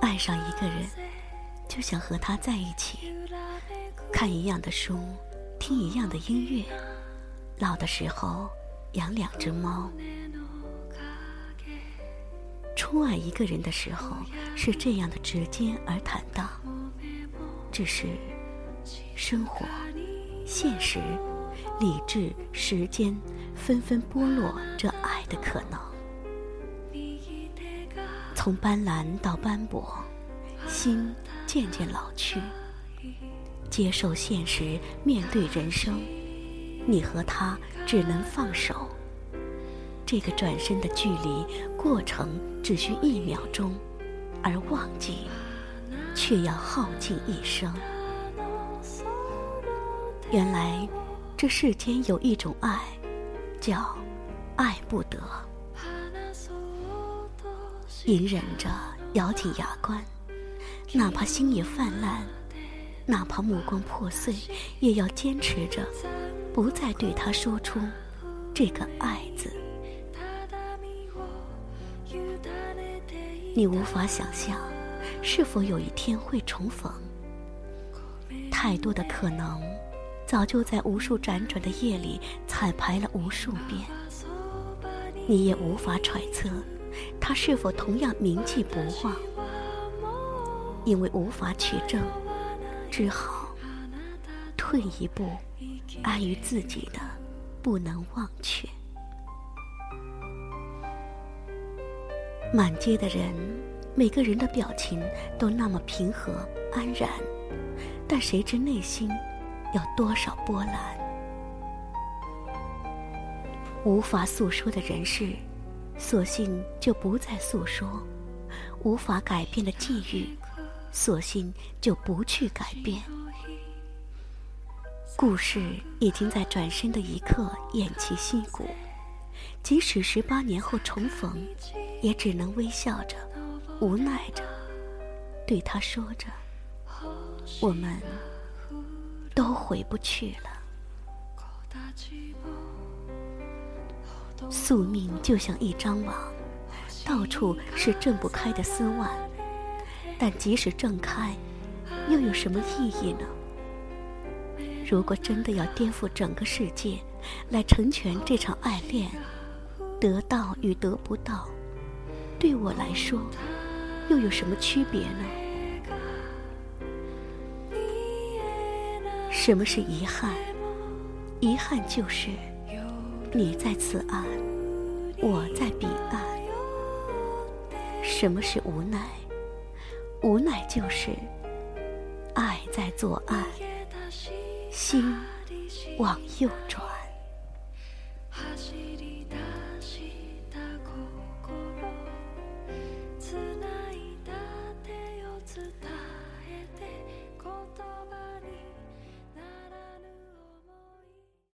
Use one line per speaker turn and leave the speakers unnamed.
爱上一个人，就想和他在一起，看一样的书，听一样的音乐，老的时候养两只猫。初爱一个人的时候是这样的直接而坦荡，只是生活、现实、理智、时间纷纷剥落这爱的可能，从斑斓到斑驳，心渐渐老去，接受现实，面对人生，你和他只能放手。这个转身的距离过程只需一秒钟，而忘记却要耗尽一生。原来这世间有一种爱，叫爱不得。隐忍着，咬紧牙关，哪怕心也泛滥，哪怕目光破碎，也要坚持着，不再对他说出这个“爱”字。你无法想象，是否有一天会重逢。太多的可能，早就在无数辗转的夜里彩排了无数遍。你也无法揣测，他是否同样铭记不忘。因为无法取证，只好退一步，安于自己的不能忘却。满街的人，每个人的表情都那么平和安然，但谁知内心有多少波澜？无法诉说的人事，索性就不再诉说；无法改变的际遇，索性就不去改变。故事已经在转身的一刻偃旗息鼓。即使十八年后重逢，也只能微笑着、无奈着，对他说着：“我们都回不去了。”宿命就像一张网，到处是挣不开的丝袜。但即使挣开，又有什么意义呢？如果真的要颠覆整个世界，来成全这场爱恋，得到与得不到，对我来说又有什么区别呢？什么是遗憾？遗憾就是你在此岸，我在彼岸。什么是无奈？无奈就是爱在左岸。心往右转。此乃。